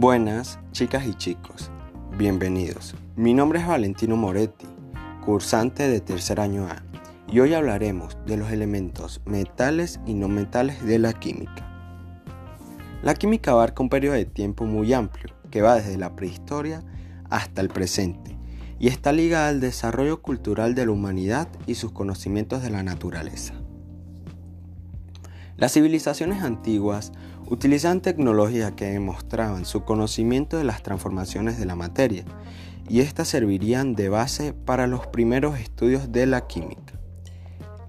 Buenas chicas y chicos, bienvenidos. Mi nombre es Valentino Moretti, cursante de tercer año A, y hoy hablaremos de los elementos metales y no metales de la química. La química abarca un periodo de tiempo muy amplio, que va desde la prehistoria hasta el presente, y está ligada al desarrollo cultural de la humanidad y sus conocimientos de la naturaleza. Las civilizaciones antiguas utilizaban tecnologías que demostraban su conocimiento de las transformaciones de la materia, y éstas servirían de base para los primeros estudios de la química.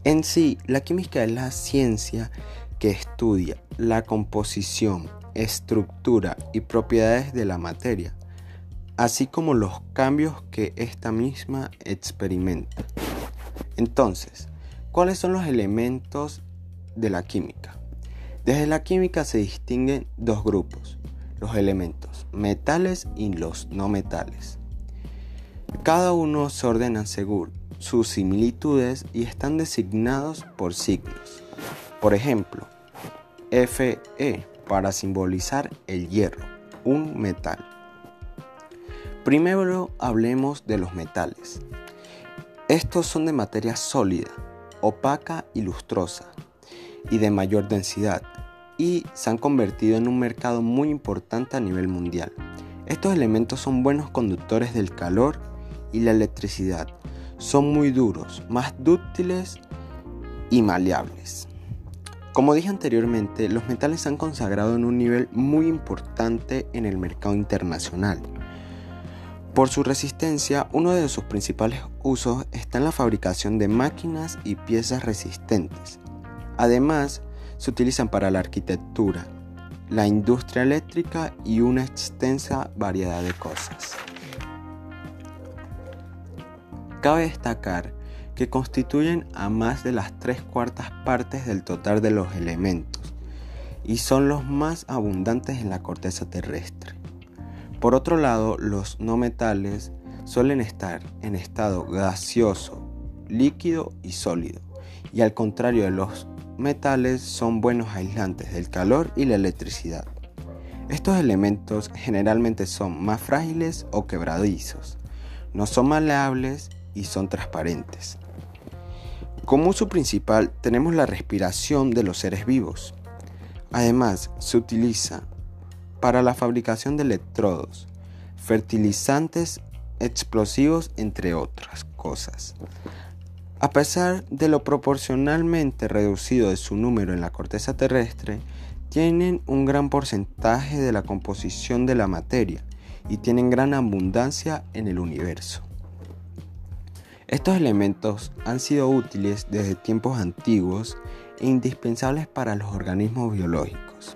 En sí, la química es la ciencia que estudia la composición, estructura y propiedades de la materia, así como los cambios que ésta misma experimenta. Entonces, ¿cuáles son los elementos de la química. Desde la química se distinguen dos grupos, los elementos metales y los no metales. Cada uno se ordena según sus similitudes y están designados por signos. Por ejemplo, Fe para simbolizar el hierro, un metal. Primero hablemos de los metales. Estos son de materia sólida, opaca y lustrosa, y de mayor densidad y se han convertido en un mercado muy importante a nivel mundial. Estos elementos son buenos conductores del calor y la electricidad. Son muy duros, más dúctiles y maleables. Como dije anteriormente, los metales se han consagrado en un nivel muy importante en el mercado internacional. Por su resistencia, uno de sus principales usos está en la fabricación de máquinas y piezas resistentes, Además, se utilizan para la arquitectura, la industria eléctrica y una extensa variedad de cosas. Cabe destacar que constituyen a más de las tres cuartas partes del total de los elementos y son los más abundantes en la corteza terrestre. Por otro lado, los no metales suelen estar en estado gaseoso, líquido y sólido, y al contrario de los metales son buenos aislantes del calor y la electricidad. Estos elementos generalmente son más frágiles o quebradizos, no son maleables y son transparentes. Como uso principal tenemos la respiración de los seres vivos. Además, se utiliza para la fabricación de electrodos, fertilizantes explosivos, entre otras cosas. A pesar de lo proporcionalmente reducido de su número en la corteza terrestre, tienen un gran porcentaje de la composición de la materia y tienen gran abundancia en el universo. Estos elementos han sido útiles desde tiempos antiguos e indispensables para los organismos biológicos.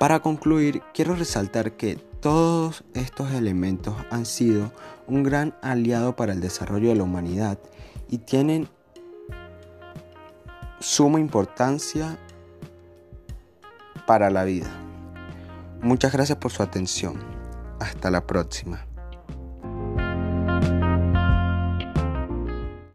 Para concluir, quiero resaltar que todos estos elementos han sido un gran aliado para el desarrollo de la humanidad y tienen suma importancia para la vida. Muchas gracias por su atención. Hasta la próxima.